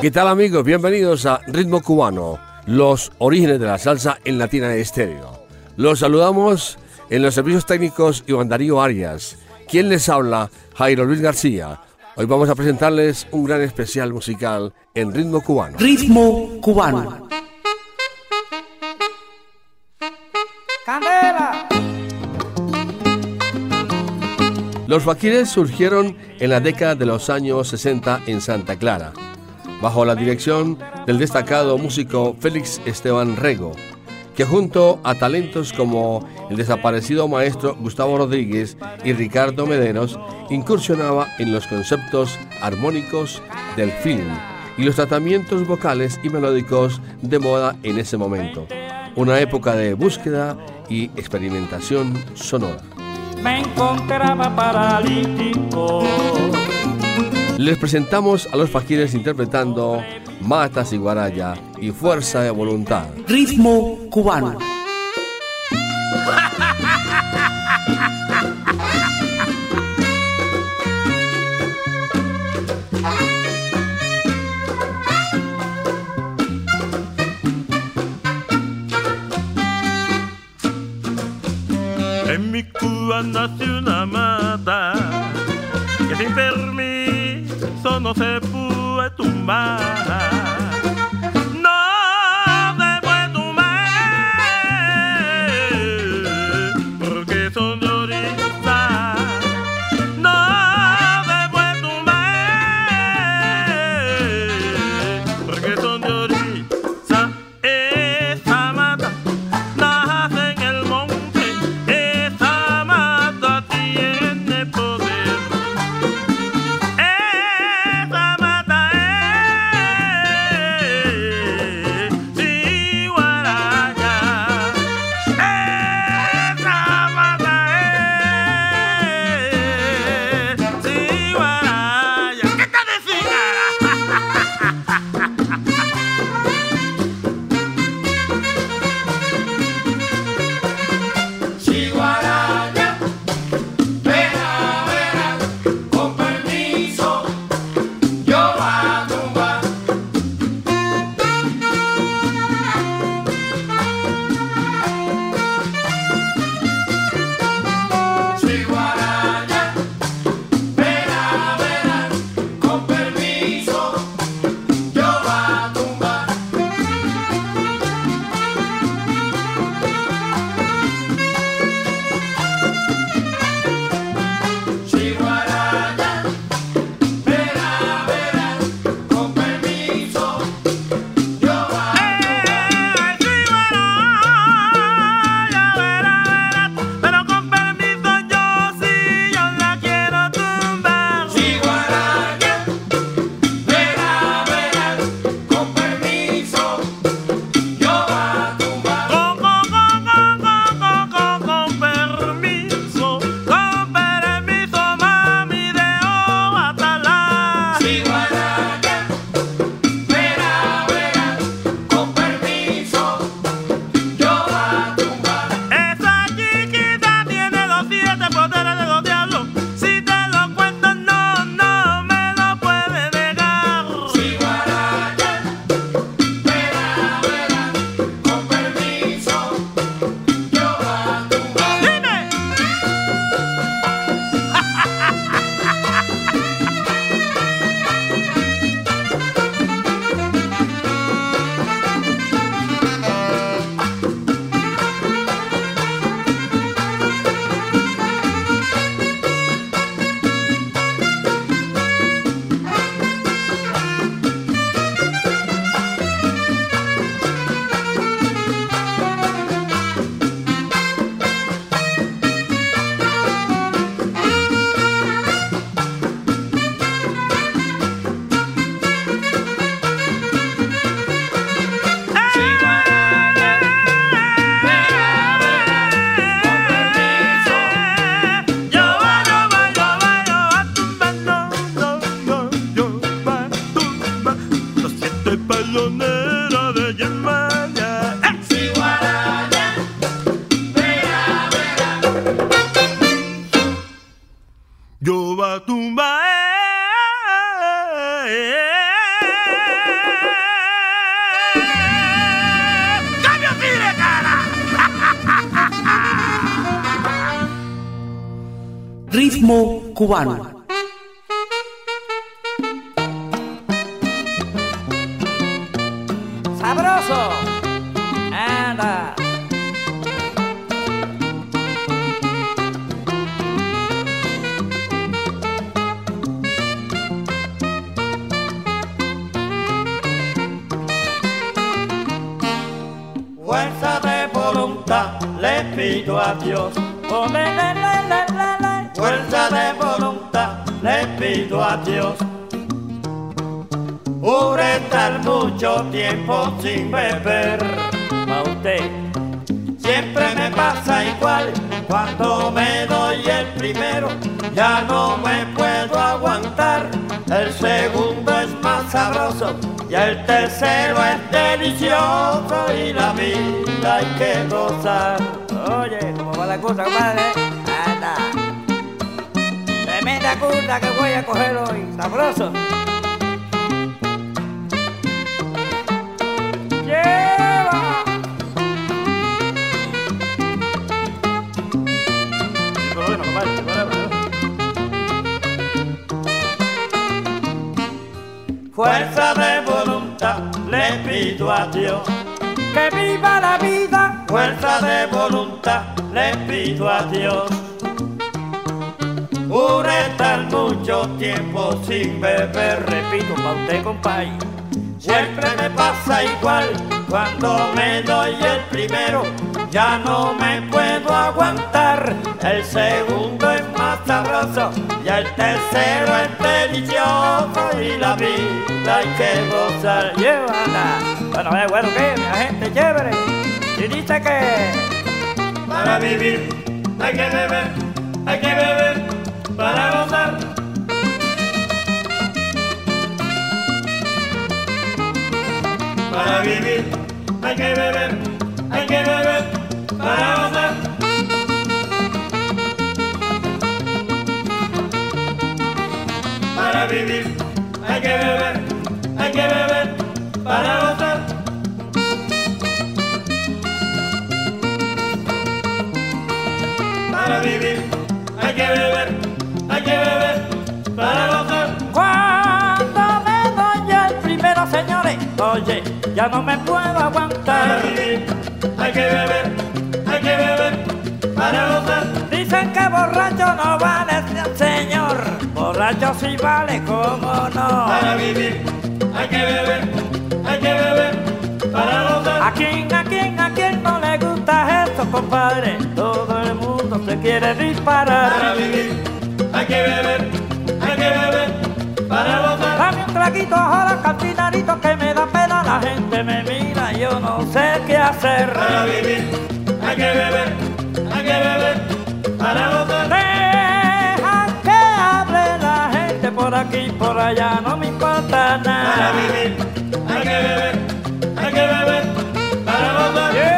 ¿Qué tal amigos? Bienvenidos a Ritmo Cubano, los orígenes de la salsa en Latina Estéreo. Los saludamos en los servicios técnicos Iván Darío Arias. Quien les habla, Jairo Luis García. Hoy vamos a presentarles un gran especial musical en Ritmo Cubano. Ritmo Cubano. ¡Candela! Los faquires surgieron en la década de los años 60 en Santa Clara bajo la dirección del destacado músico Félix Esteban Rego, que junto a talentos como el desaparecido maestro Gustavo Rodríguez y Ricardo Mederos incursionaba en los conceptos armónicos del film y los tratamientos vocales y melódicos de moda en ese momento, una época de búsqueda y experimentación sonora. Me encontraba les presentamos a los faquires interpretando Matas y Guaraya y Fuerza de Voluntad. Ritmo cubano. En mi Cuba nació una no se puede tumbar. Ritmo cubano. Fuerza de voluntad le pido a Dios. Oh, pido a Dios. Por estar mucho tiempo sin beber. Pa' usted. Siempre me pasa igual cuando me doy el primero, ya no me puedo aguantar. El segundo es más sabroso y el tercero es delicioso y la vida hay que gozar. Oye, ¿cómo va la cosa, compadre? Curta que voy a coger hoy. Sabroso. Lleva. Sin problema, compadre, sin problema. Fuerza de voluntad le pido a Dios. Que viva la vida. Fuerza de voluntad le pido a Dios. Por estar mucho tiempo sin beber, Repito, pa' usted, compadre. siempre me pasa igual. Cuando me doy el primero, ya no me puedo aguantar. El segundo es más sabroso y el tercero es delicioso y la vida hay que gozar. Llévala. Bueno, eh, bueno, ¿qué? Mi gente chévere. Y dice que... Para vivir hay que beber, hay que beber para gozar. Para vivir hay que beber, hay que beber para gozar. Para vivir hay que beber, hay que beber para gozar. Para vivir hay que beber, oye, ya no me puedo Para aguantar. vivir hay que beber, hay que beber para gozar. Dicen que borracho no vale, señor. Borracho sí vale, cómo no. Para vivir hay que beber, hay que beber para gozar. ¿A quién, a quién, a quién no le gusta esto, compadre? Todo el mundo se quiere Para disparar. vivir hay que beber, hay que beber para gozar. Dame un traguito ahora, cantinarito, que me da pena. La gente me mira, yo no sé qué hacer. Para vivir hay que beber, hay que beber para gozar. Deja que hable la gente por aquí, por allá, no me importa Para nada. vivir hay que beber, hay que beber para. Lleva.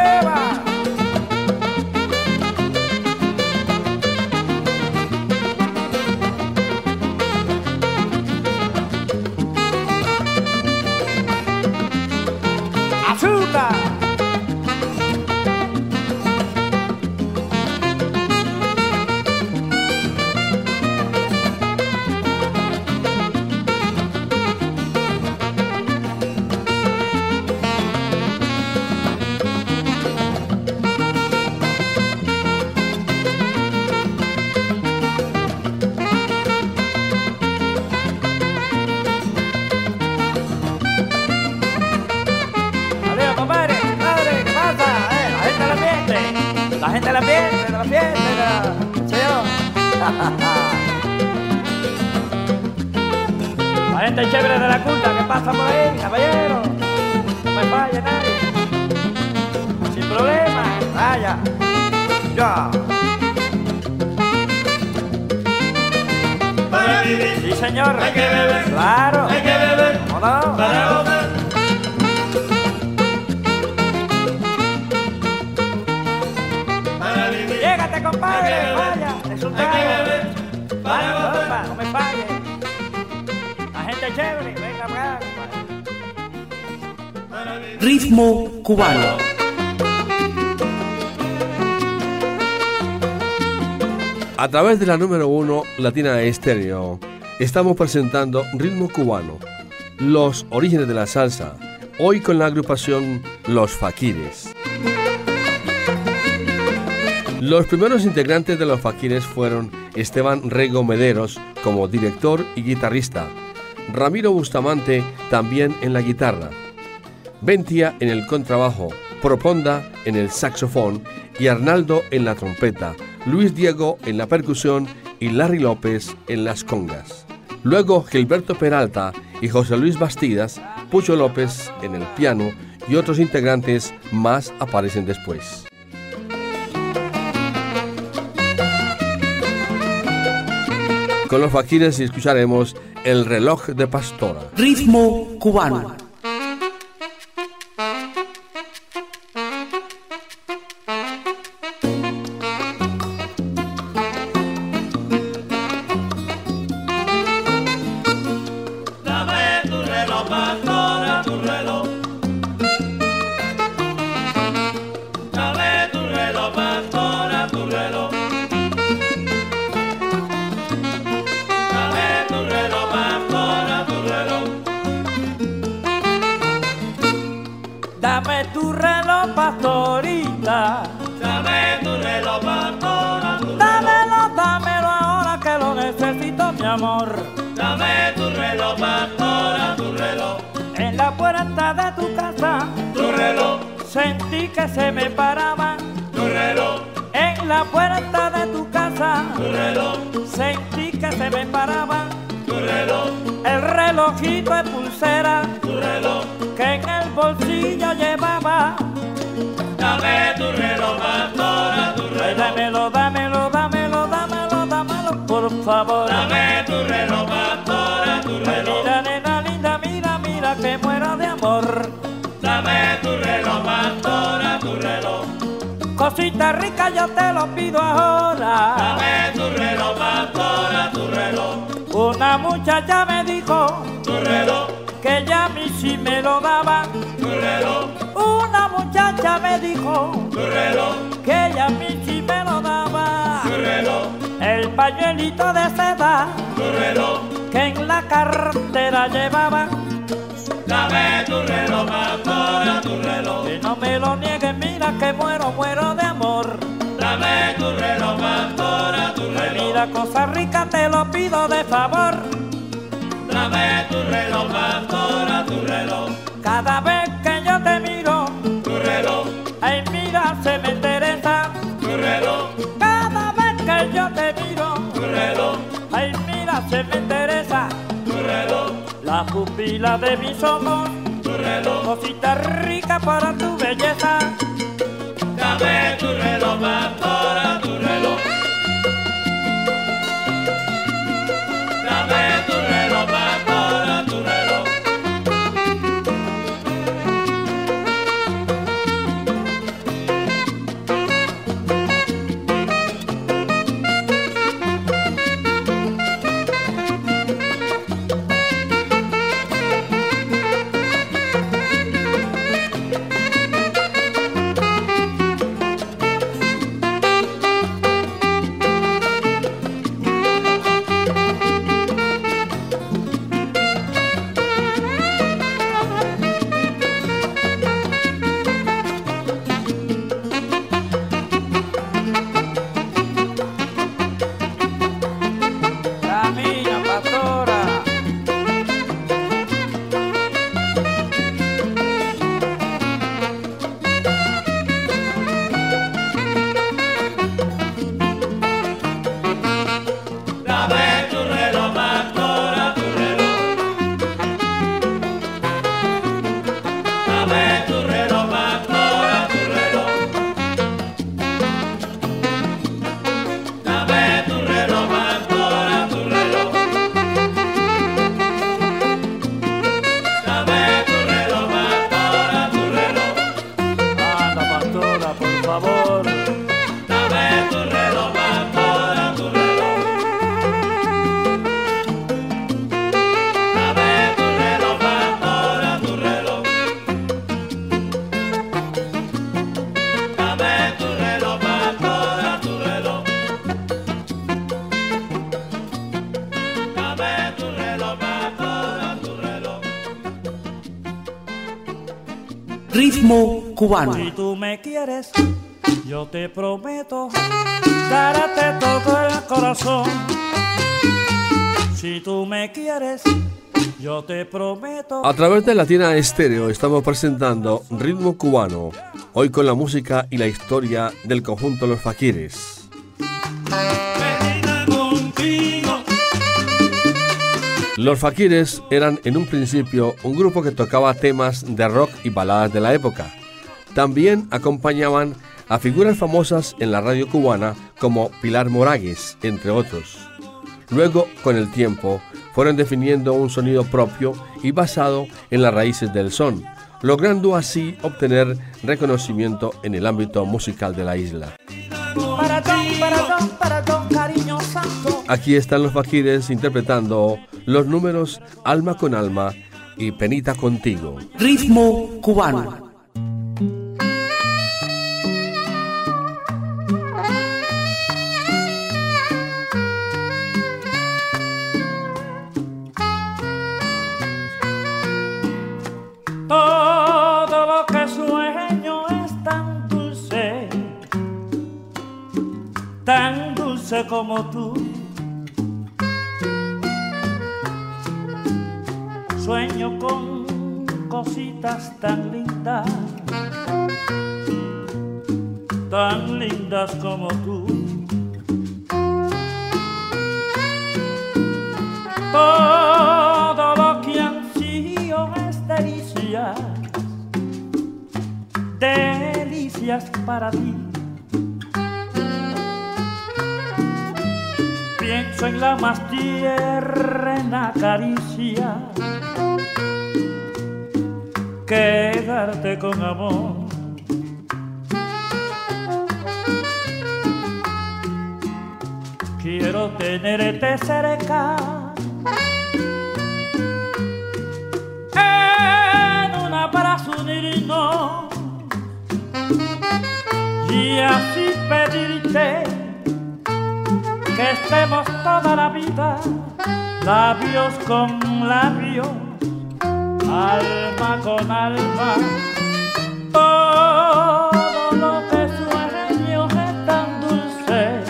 A través de la número uno Latina Estéreo, estamos presentando Ritmo Cubano, los orígenes de la salsa, hoy con la agrupación Los Faquires. Los primeros integrantes de Los Faquires fueron Esteban Rego Mederos como director y guitarrista, Ramiro Bustamante también en la guitarra, Ventia en el contrabajo, Proponda en el saxofón y Arnaldo en la trompeta, Luis Diego en la percusión y Larry López en las congas. Luego Gilberto Peralta y José Luis Bastidas, Pucho López en el piano y otros integrantes más aparecen después. Con los faquires escucharemos El reloj de Pastora. Ritmo cubano. Pañuelito de seda, tu reloj, que en la cartera llevaba. Dame tu reloj, pastora, tu reloj. Que no me lo niegues, mira que muero, muero de amor. Dame tu reloj, pastora, tu reloj. Mira cosa rica, te lo pido de favor. Dame tu reloj, pastora, tu reloj. Cada vez que yo te miro, tu reloj. Ay, mira, se me interesa. Tu reloj. Cada vez que yo te se me interesa. Tu reloj la pupila de mis ojos, tu reloj, cosita rica para tu belleza. Dame tu reloj, para cubano. Si tú me quieres, yo te prometo darte todo el corazón. Si tú me quieres, yo te prometo. A través de Latina Estéreo estamos presentando Ritmo Cubano, hoy con la música y la historia del conjunto Los Faquires. Los Faquires eran en un principio un grupo que tocaba temas de rock y baladas de la época. También acompañaban a figuras famosas en la radio cubana como Pilar Moragues, entre otros. Luego, con el tiempo, fueron definiendo un sonido propio y basado en las raíces del son, logrando así obtener reconocimiento en el ámbito musical de la isla. Aquí están los Faquires interpretando los números Alma con Alma y Penita contigo. Ritmo cubano. Como tú. Sueño con cositas tan lindas, tan lindas como tú. Todo lo que ansío es delicias, delicias para ti. En la más tierna caricia quedarte con amor. Quiero tenerte cerca en un abrazo unirnos y así pedirte estemos toda la vida, labios con labios, alma con alma. Todo lo que sueño es tan dulce,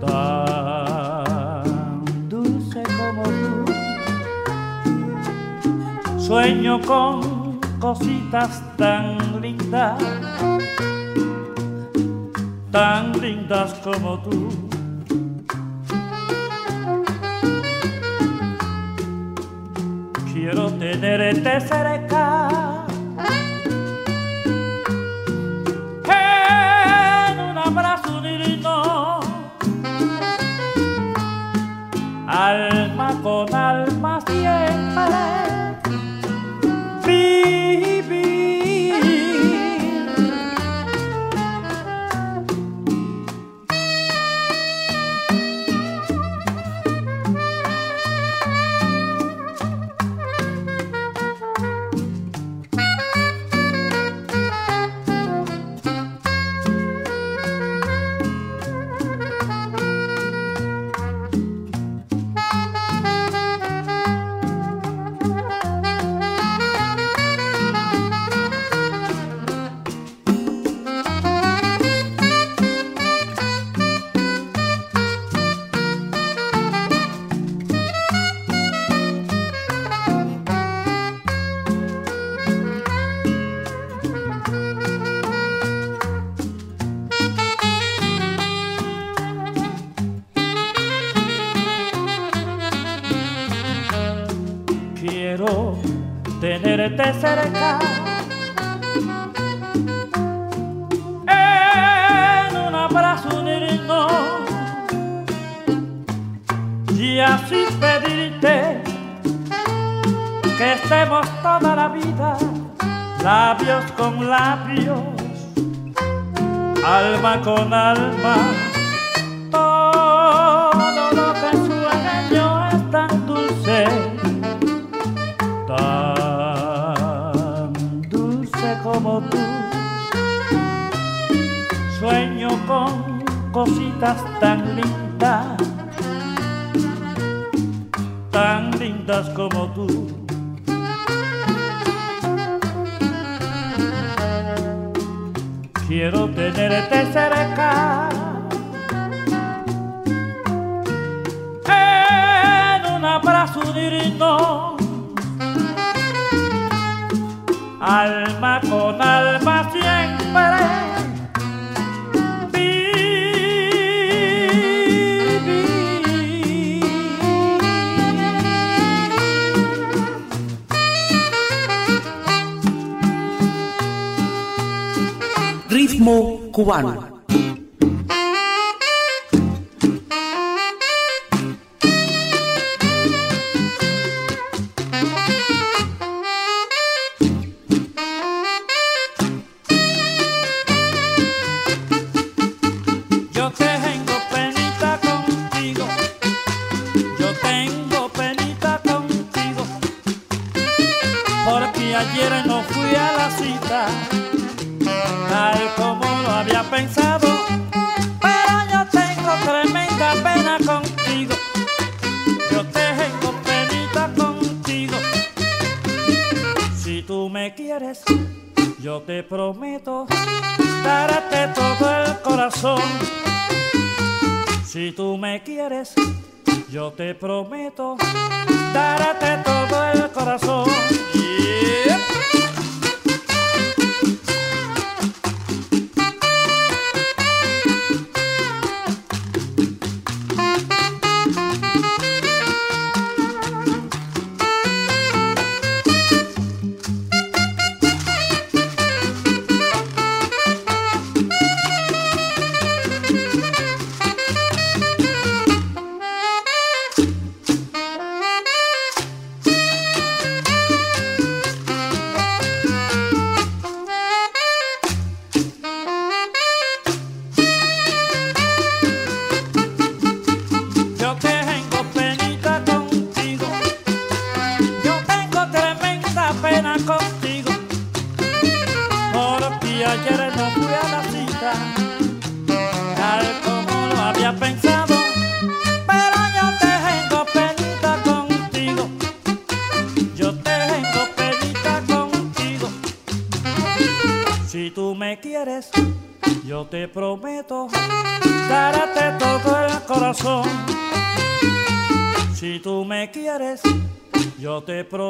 tan dulce como tú. Sueño con cositas tan lindas tan lindas como tú. Tenerte cerca. En un abrazo divino, alma con alma con alma alma con alma siempre. ritmo cubano. to je pro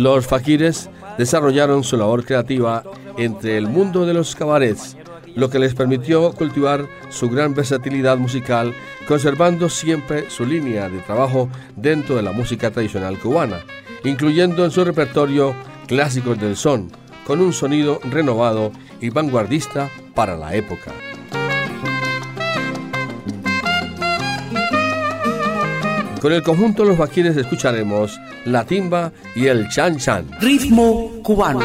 Los faquires desarrollaron su labor creativa entre el mundo de los cabarets, lo que les permitió cultivar su gran versatilidad musical, conservando siempre su línea de trabajo dentro de la música tradicional cubana, incluyendo en su repertorio clásicos del son, con un sonido renovado y vanguardista para la época. Con el conjunto Los Vaquines escucharemos la timba y el chan chan. Ritmo cubano.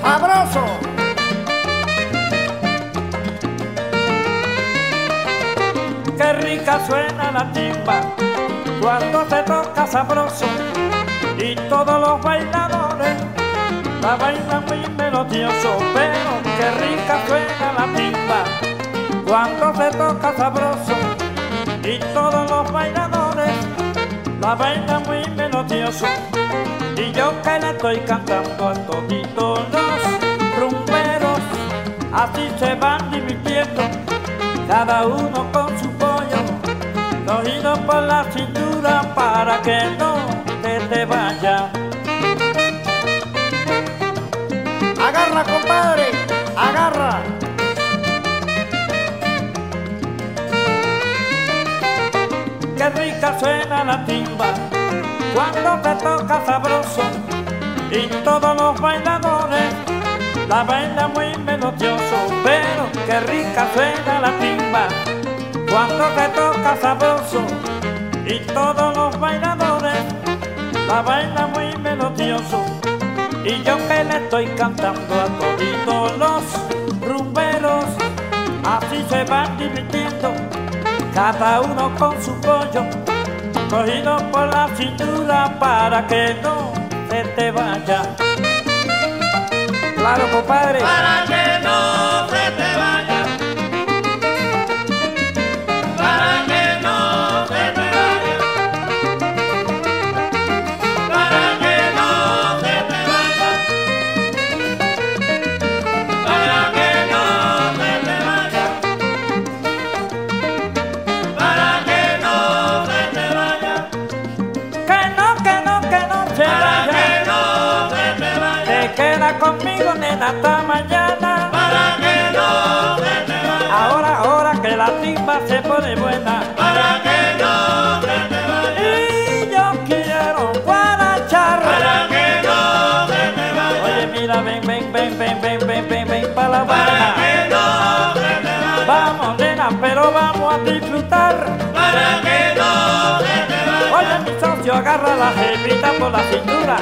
¡Sabroso! Qué rica suena la timba cuando se toca sabroso y todos los bailadores la bailan muy melodioso, pero qué rica suena la timba cuando se toca sabroso y todos los bailadores la bailan muy melodioso. Y yo que le estoy cantando a toditos los rumberos así se van divirtiendo cada uno con su pollo cogido por la cintura para que no te te vaya. Agarra compadre agarra qué rica suena la timba cuando te toca sabroso y todos los bailadores la bailan muy melodioso, pero qué rica suena la timba cuando te toca sabroso y todos los bailadores la bailan muy melodioso. Y yo que le estoy cantando a todos los rumberos así se van divirtiendo cada uno con su pollo, cogido por la cintura para que no se te vaya. Claro, compadre. Hasta mañana. Para que no se te vaya. Ahora, ahora que la timba se pone buena. Para que no se te vaya. Y yo quiero guarachar. Para que no se te vaya. Oye, mira, ven, ven, ven, ven, ven, ven, ven, ven para la Para que no se te vaya. Vamos, nena, pero vamos a disfrutar. Para que no se te vaya. Oye, mi socio, agarra la jefita por la cintura.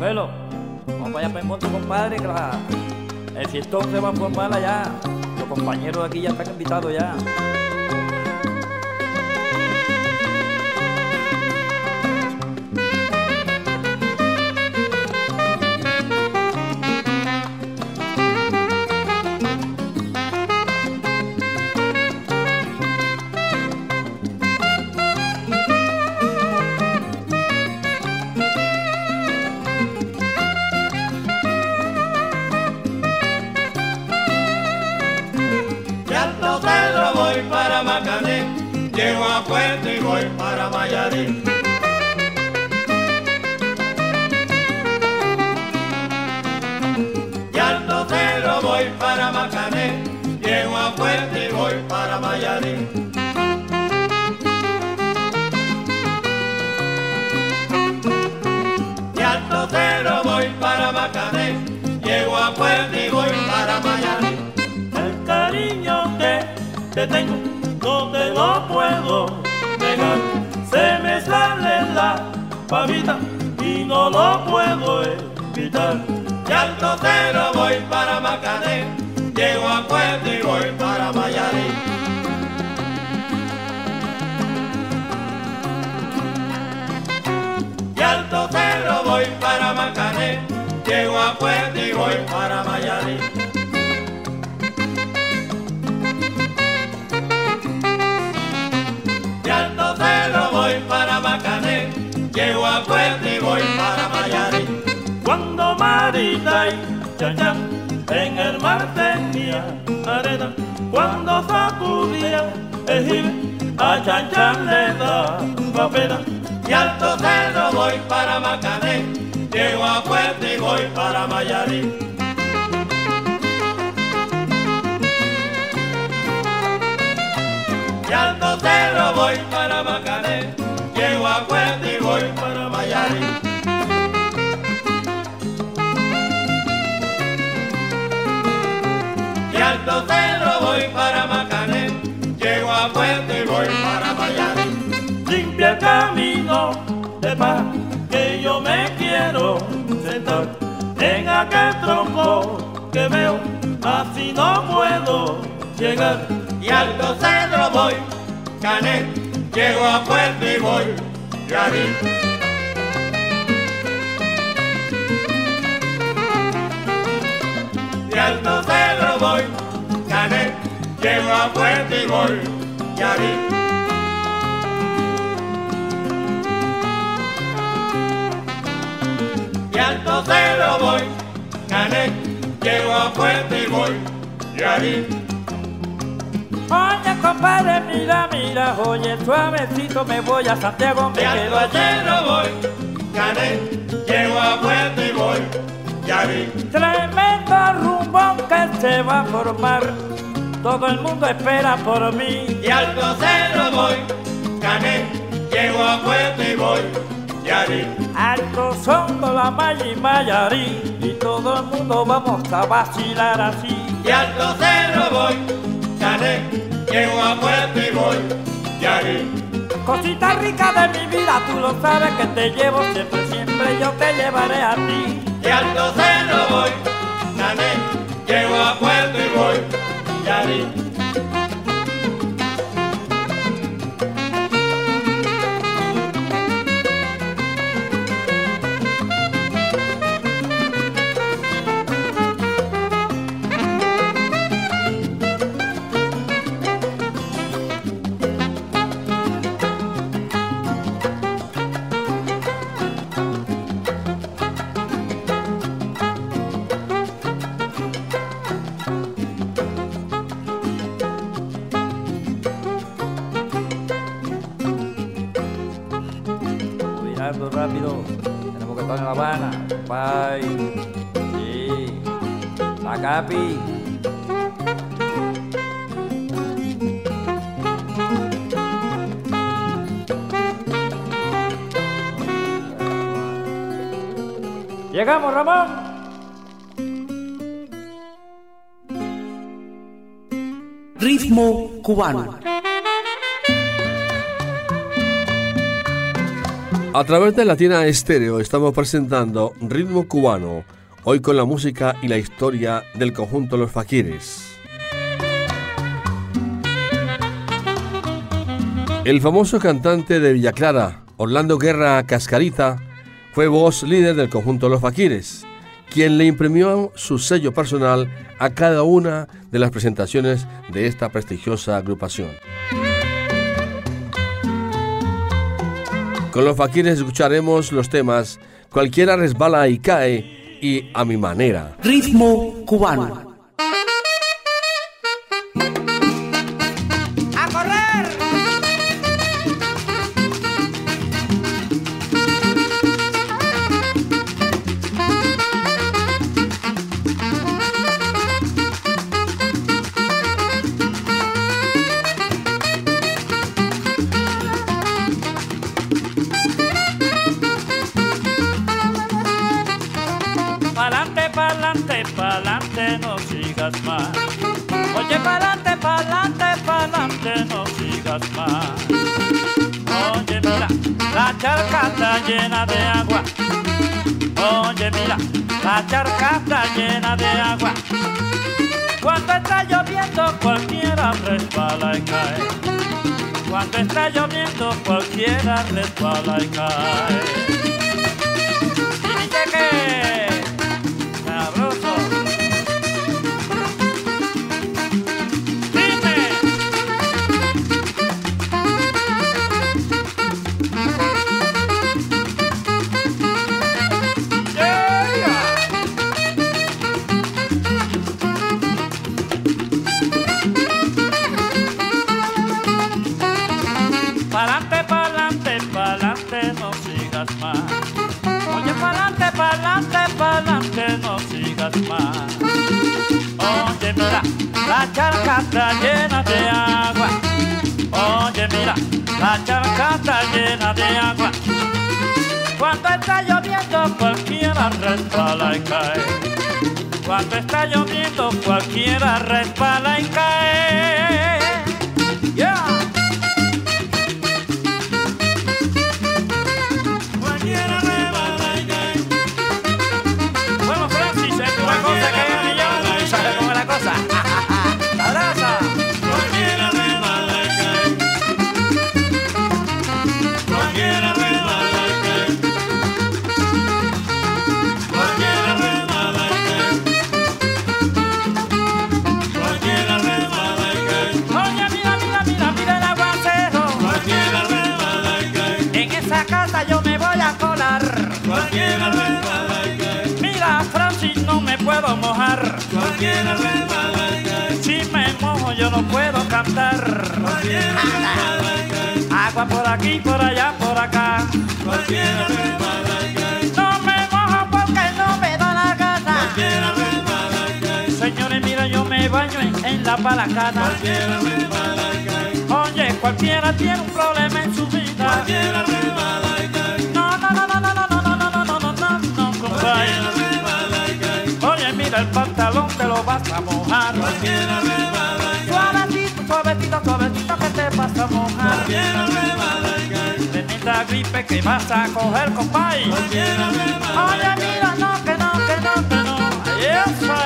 Velo, vamos allá para el monte, compadre, que el fiestón se va a formar allá. Los compañeros aquí ya están invitados ya. Sacudía el gil, a Chan Chan le daba pena. Y al cero voy para Macané, llego a Puente y voy para Mayarín. Y al cero voy para Macané, llego a Puente y voy para Mayarín. Que yo me quiero sentar en aquel tronco que veo, así no puedo llegar. y al cero voy, gané, llego a Puerto y voy. Y al cero voy, gané, llego a Puerto y voy, Yarín. Y al cero voy, gané, llego a Puerto y voy, Yarín. Oye, compadre, mira, mira, oye, suavecito me voy a Santiago, me Y quedo allí. cero voy, gané, llego a Puerto y voy, Yarín. Tremendo rumbón que se va a formar, todo el mundo espera por mí. Y al cero voy, gané, llego a Puerto y voy, Yarín. Alto son de la Maya y Mayarí, y todo el mundo vamos a vacilar así. Y al cero voy, gané, llego a Puerto y voy, Yarín. Cosita rica de mi vida, tú lo sabes que te llevo siempre, siempre yo te llevaré a ti. Y al cero voy, gané, llego a Puerto Llegamos, Ramón. Ritmo cubano. A través de Latina Estéreo estamos presentando Ritmo Cubano, hoy con la música y la historia del conjunto Los Faquires. El famoso cantante de Villa Clara, Orlando Guerra Cascarita, fue voz líder del conjunto Los Faquires, quien le imprimió su sello personal a cada una de las presentaciones de esta prestigiosa agrupación. Con los faquires escucharemos los temas Cualquiera resbala y cae y A mi manera. Ritmo cubano. De agua. Cuando está lloviendo, cualquiera resbala y cae. Cuando está lloviendo, cualquiera resbala y cae. Y dice que está llena de agua. Oye, mira, la charca está llena de agua. Cuando está lloviendo, cualquiera resbala y cae. Cuando está lloviendo, cualquiera resbala y cae. No puedo cantar. Agua por aquí, por allá, por acá. No me mojo porque no me da la gana. Señores, mira, yo me baño en, en la palacana. Oye, cualquiera tiene un problema en su vida. No, no, no, no, no, no, no, no, no, no, no, no, no, compadre. Oye, mira el pantalón te lo vas a mojar. Suavecito, suavecito, que te vas a mojar. Cualquiera y cae. Tremenda gripe que vas a coger. Cualquiera rebala Oye, mira, no, que no, que no, que no. Eso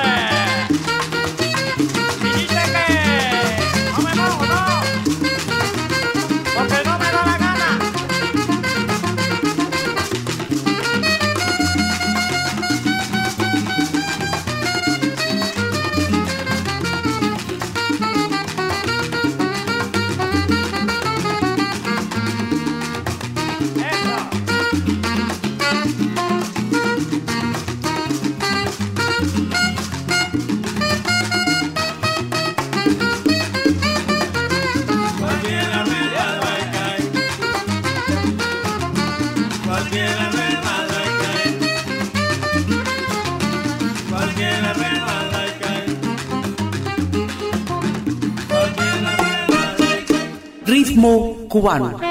Ritmo cubano.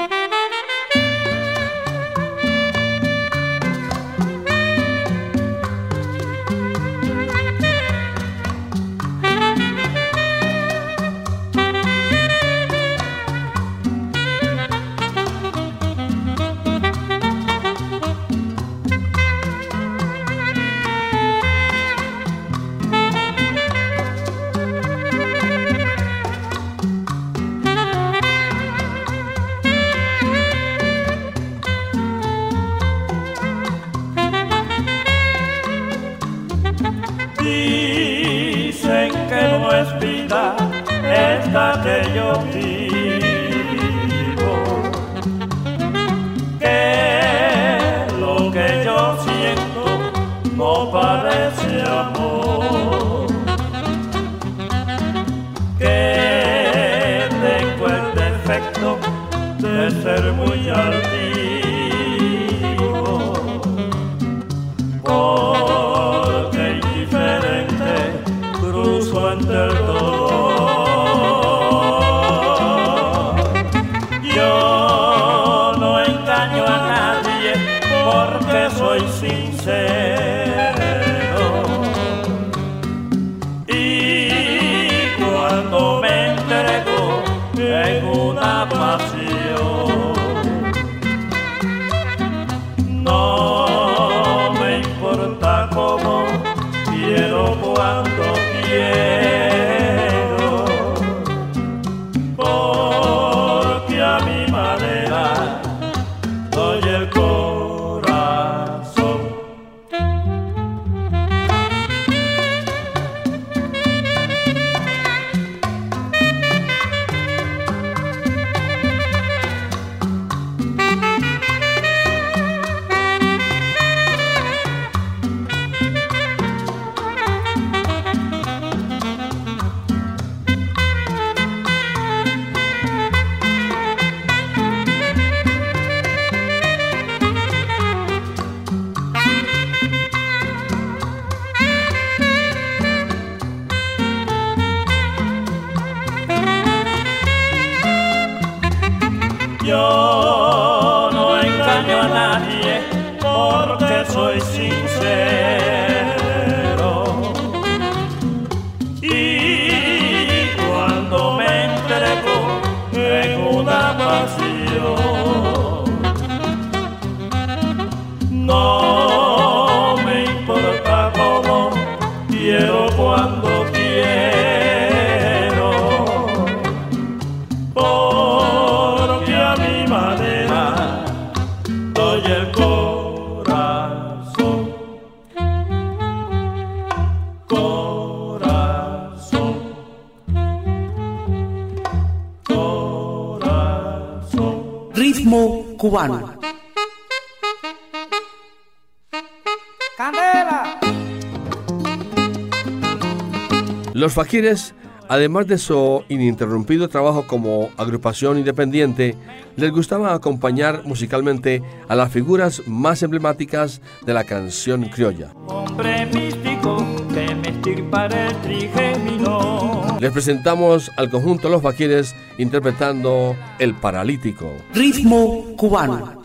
Los Faquires, además de su ininterrumpido trabajo como agrupación independiente, les gustaba acompañar musicalmente a las figuras más emblemáticas de la canción criolla. Hombre místico que me estirpará el trigémino. Les presentamos al conjunto Los Faquires interpretando El Paralítico. Ritmo cubano.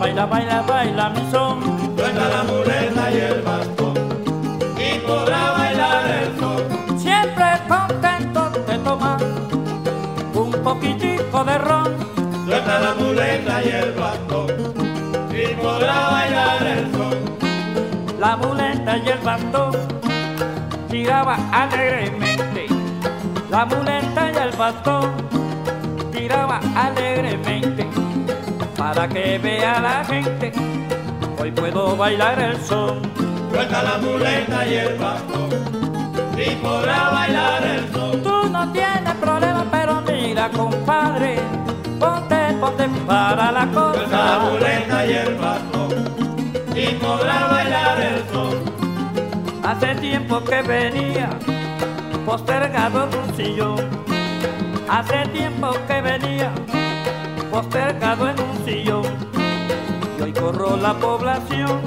Baila, baila, baila, mi son. Suelta la muleta y el bastón y podrá bailar el son. Siempre contento te tomas un poquitico de ron. Suelta la muleta y el bastón y podrá bailar el son. La muleta y el bastón tiraba alegremente. La muleta y el bastón tiraba alegremente. Para que vea la gente, hoy puedo bailar el son. Suelta la muleta y el bastón y podrá bailar el son. Tú no tienes problema, pero mira, compadre, ponte, ponte para la Suelta la cosa. muleta y el bastón y podrá bailar el son. Hace tiempo que venía postergado en un sillón. Hace tiempo que venía postergado en un sillón. Y hoy corro la población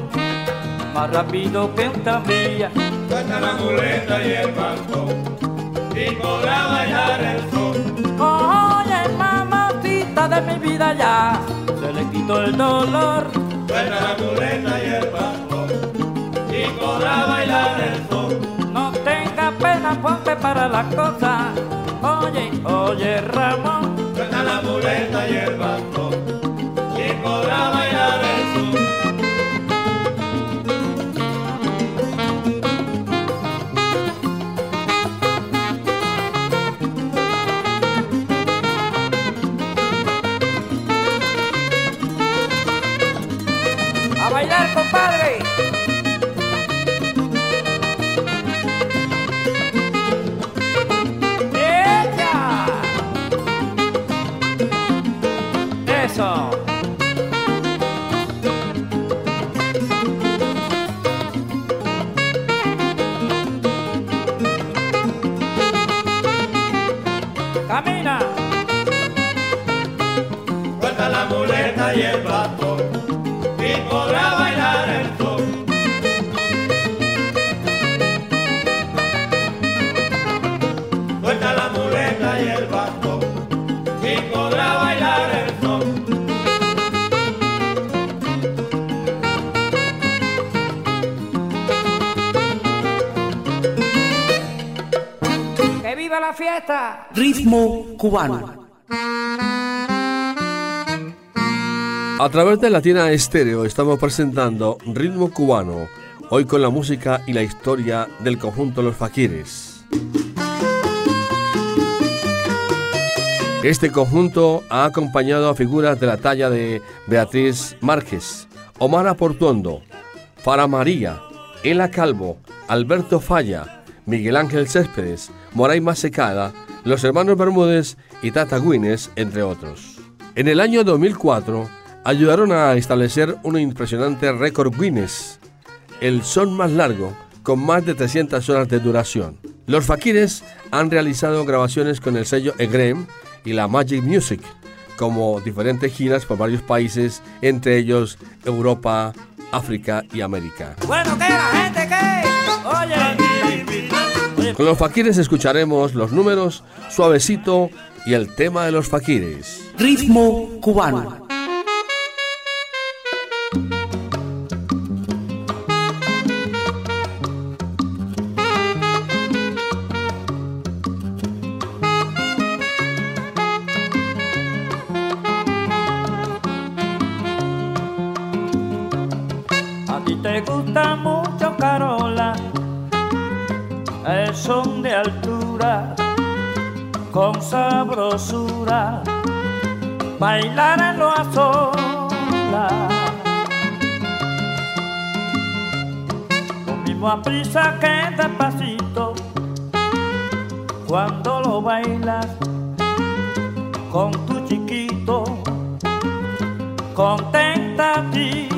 más rápido que un tranvía. Suelta la muleta y el bastón y podrá bailar el son. Oye, mamacita de mi vida ya, se le quitó el dolor. Suelta la muleta y el bastón y podrá bailar el son. No tenga pena, ponte para la cosa. Oye, oye, Ramón. Suelta la muleta y el bastón Ritmo cubano. A través de Latina Estéreo estamos presentando Ritmo Cubano, hoy con la música y la historia del conjunto Los Faquires. Este conjunto ha acompañado a figuras de la talla de Beatriz Márquez, Omar Portuondo, Fara María, Ela Calvo, Alberto Falla, Miguel Ángel Céspedes, Moray Masecada, los hermanos Bermúdez y Tata Guinness, entre otros. En el año 2004 ayudaron a establecer un impresionante récord Guinness, el son más largo, con más de 300 horas de duración. Los Fakires han realizado grabaciones con el sello Egrem y la Magic Music, como diferentes giras por varios países, entre ellos Europa, África y América. Bueno, ¿qué la gente. Con los Fakires escucharemos los números, suavecito y el tema de los Fakires. Ritmo cubano. A ti te gusta mucho, el son de altura, con sabrosura, bailar en lo a solas. Lo mismo a prisa que despacito, cuando lo bailas con tu chiquito, contenta. A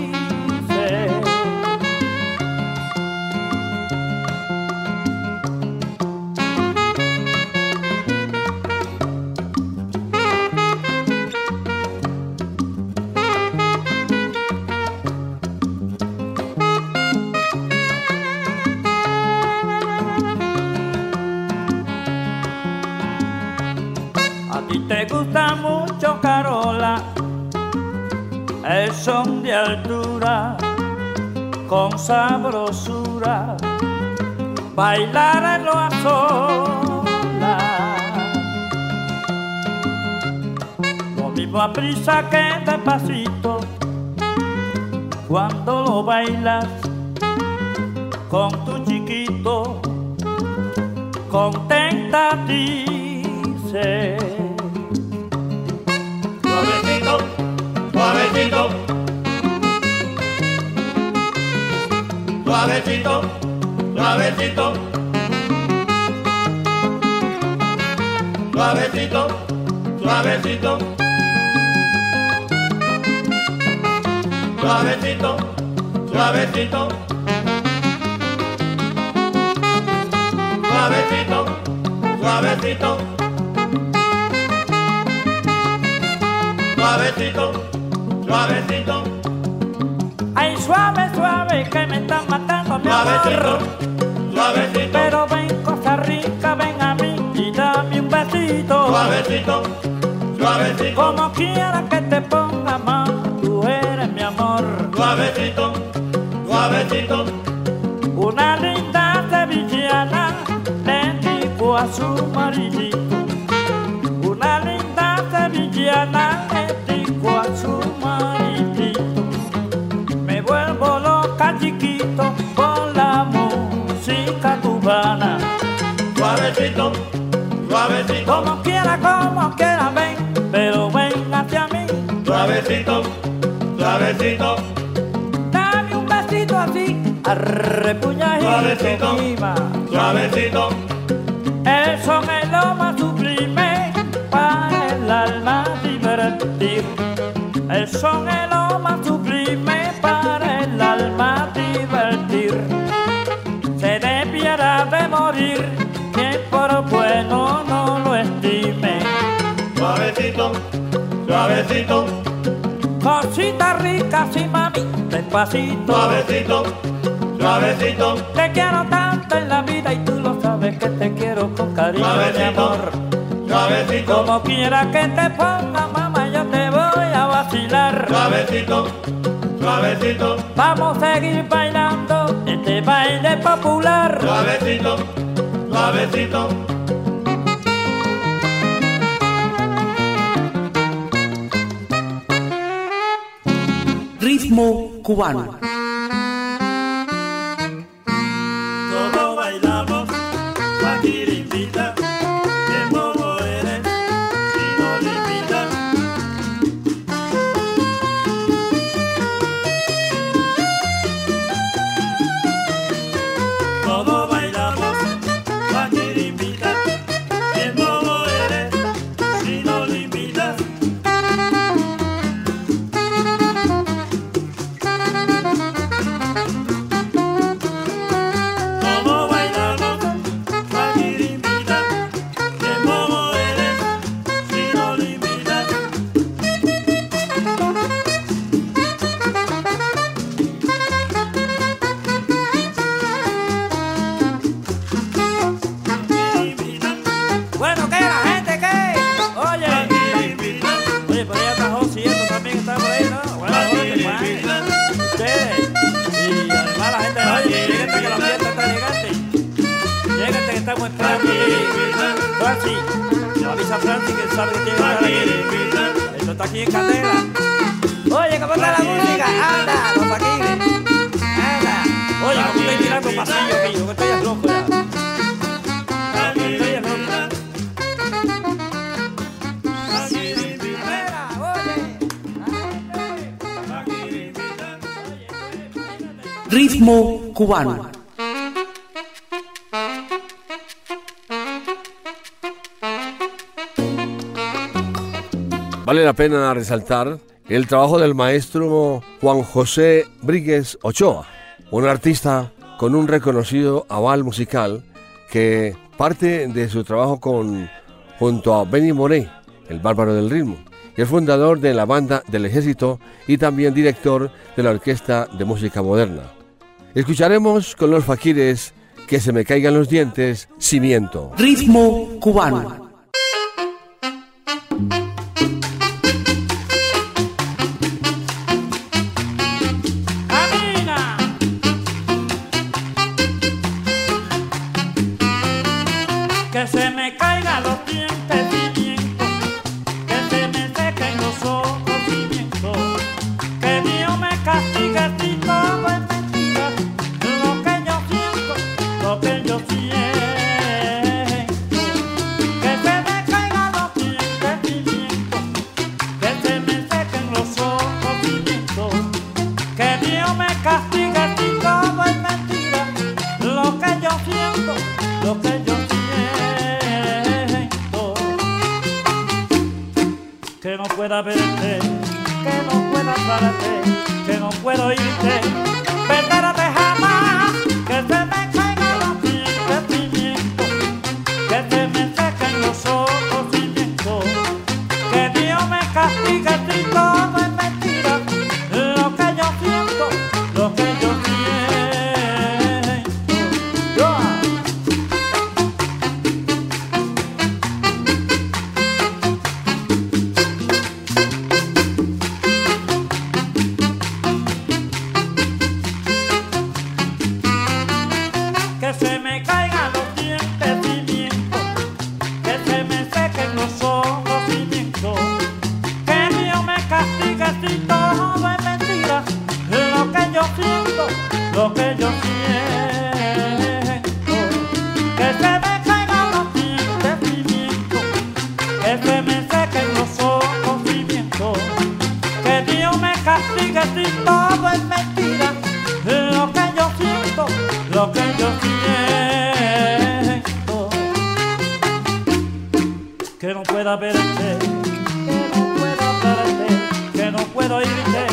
altura, con sabrosura, bailar en lo a solas. Lo mismo a prisa que despacito, cuando lo bailas con tu chiquito, contenta dice. Suavecito, suavecito. Suavecito, suavecito. Suavecito, suavecito. Suavecito, suavecito. Suavecito, suavecito. Suave, suave, que me están matando mi Suavecito, amor. suavecito. Pero ven, Costa Rica, ven a mí y dame un besito. Suavecito, suavecito, Como quiera que te ponga más, tú eres mi amor. suavecito, suavecito, Una linda sevillana le digo a su maridito. Una linda sevillana cubana. suavecito, suavecito, Como quiera, como quiera, ven, pero ven hacia mí. suavecito, suavecito, Dame un besito así, arrepuñadito Suavecito. encima. suavecito, El son es lo más sublime para el alma divertir. El son es por bueno no lo estime. suavecito, suavecito, Cosita rica, sí mami, despacito. suavecito, suavecito, Te quiero tanto en la vida y tú lo sabes que te quiero con cariño, suavecito, amor. suavecito, Como quiera que te ponga, mamá, yo te voy a vacilar. suavecito, suavecito, Vamos a seguir bailando este baile popular. suavecito, suavecito. Ritmo cubano. Vale la pena resaltar el trabajo del maestro Juan José Bríguez Ochoa, un artista con un reconocido aval musical que parte de su trabajo con, junto a Benny Moré, el bárbaro del ritmo, y el fundador de la banda del ejército y también director de la Orquesta de Música Moderna. Escucharemos con los faquires que se me caigan los dientes, cimiento. Ritmo cubano. que se me sequen los ojos y miento, que Dios me castigue si todo es mentira, lo que yo siento, lo que yo siento, que no pueda verte, que no pueda verte, que no puedo irte.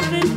Let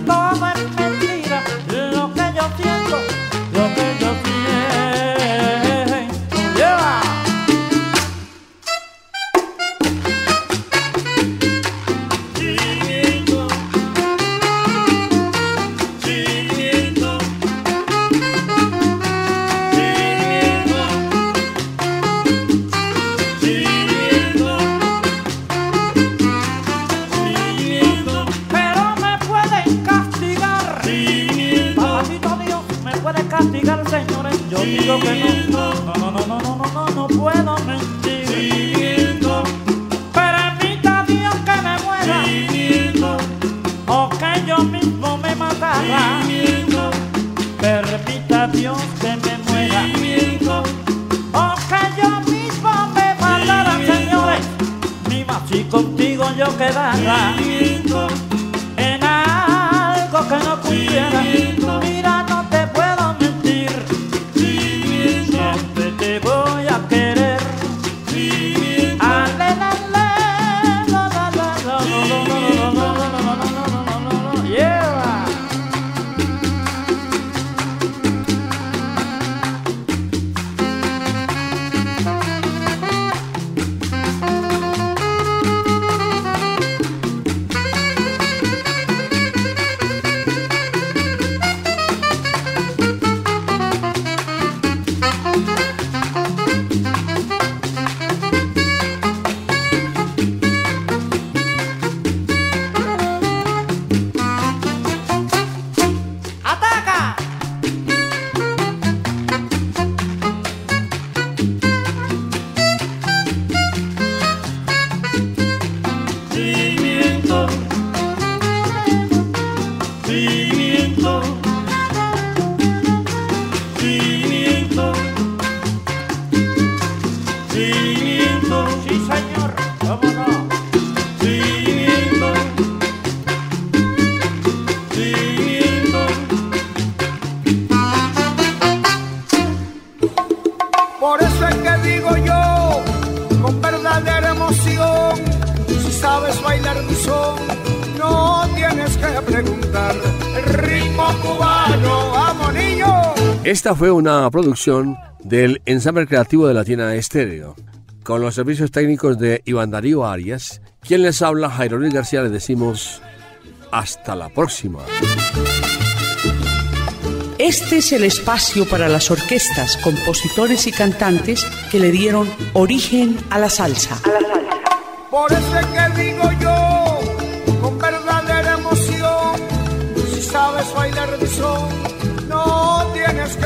Esta fue una producción del ensamble creativo de Latina Estéreo, con los servicios técnicos de Iván Darío Arias. Quien les habla, Jairo Luis García, le decimos hasta la próxima. Este es el espacio para las orquestas, compositores y cantantes que le dieron origen a la salsa. Por eso es que digo yo,